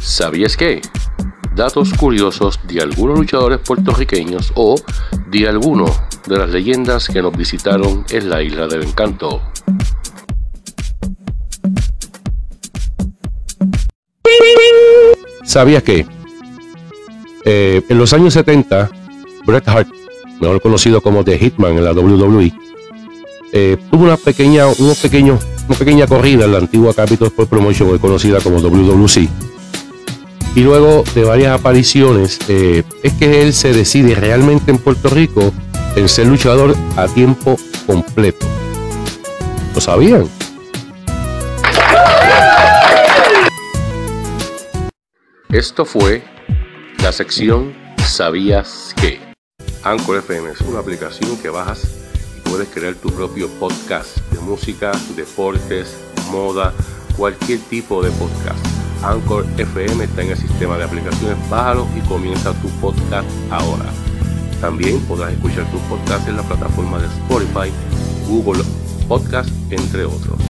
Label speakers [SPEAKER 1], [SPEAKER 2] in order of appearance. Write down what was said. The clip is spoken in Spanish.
[SPEAKER 1] ¿Sabías qué? Datos curiosos de algunos luchadores puertorriqueños o de alguno de las leyendas que nos visitaron en la Isla del Encanto. ¿Sabías qué? Eh, en los años 70, Bret Hart, mejor conocido como The Hitman en la WWE, eh, tuvo una pequeña, unos pequeños, una pequeña corrida en la antigua Capitol Sport Promotion, conocida como WWC. Y luego de varias apariciones, eh, es que él se decide realmente en Puerto Rico en ser luchador a tiempo completo. ¿Lo sabían? Esto fue la sección ¿Sabías qué? Anchor FM es una aplicación que bajas y puedes crear tu propio podcast de música, deportes, moda, cualquier tipo de podcast. Anchor FM está en el sistema de aplicaciones, bájalo y comienza tu podcast ahora. También podrás escuchar tu podcast en la plataforma de Spotify, Google Podcast, entre otros.